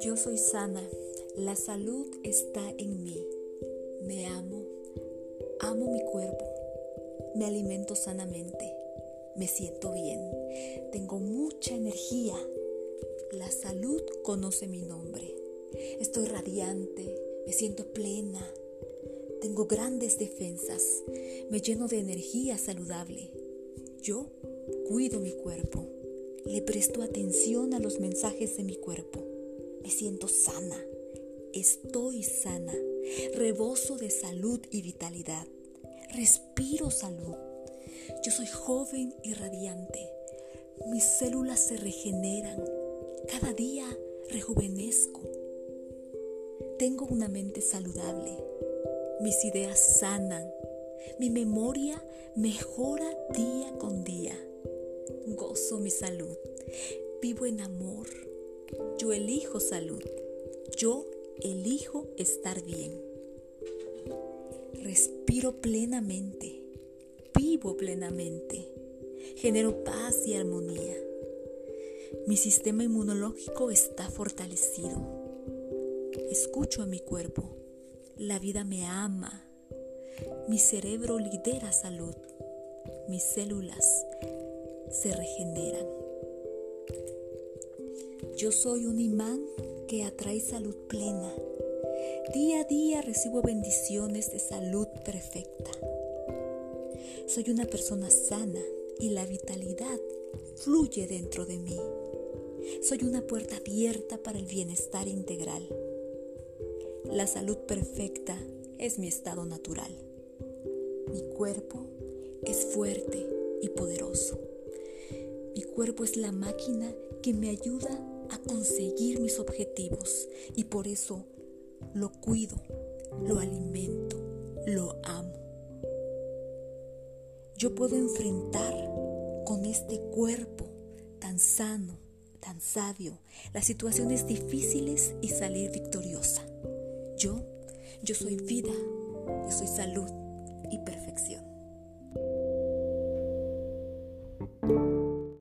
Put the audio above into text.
Yo soy sana, la salud está en mí. Me amo, amo mi cuerpo, me alimento sanamente, me siento bien, tengo mucha energía. La salud conoce mi nombre. Estoy radiante, me siento plena, tengo grandes defensas, me lleno de energía saludable. Yo cuido mi cuerpo, le presto atención a los mensajes de mi cuerpo. Me siento sana, estoy sana, rebozo de salud y vitalidad, respiro salud. Yo soy joven y radiante, mis células se regeneran, cada día rejuvenezco. Tengo una mente saludable, mis ideas sanan, mi memoria mejora día con día. Gozo mi salud, vivo en amor yo elijo salud. Yo elijo estar bien. Respiro plenamente. Vivo plenamente. Genero paz y armonía. Mi sistema inmunológico está fortalecido. Escucho a mi cuerpo. La vida me ama. Mi cerebro lidera salud. Mis células se regeneran. Yo soy un imán que atrae salud plena. Día a día recibo bendiciones de salud perfecta. Soy una persona sana y la vitalidad fluye dentro de mí. Soy una puerta abierta para el bienestar integral. La salud perfecta es mi estado natural. Mi cuerpo es fuerte y poderoso. Mi cuerpo es la máquina que me ayuda a conseguir mis objetivos y por eso lo cuido, lo alimento, lo amo. Yo puedo enfrentar con este cuerpo tan sano, tan sabio, las situaciones difíciles y salir victoriosa. Yo, yo soy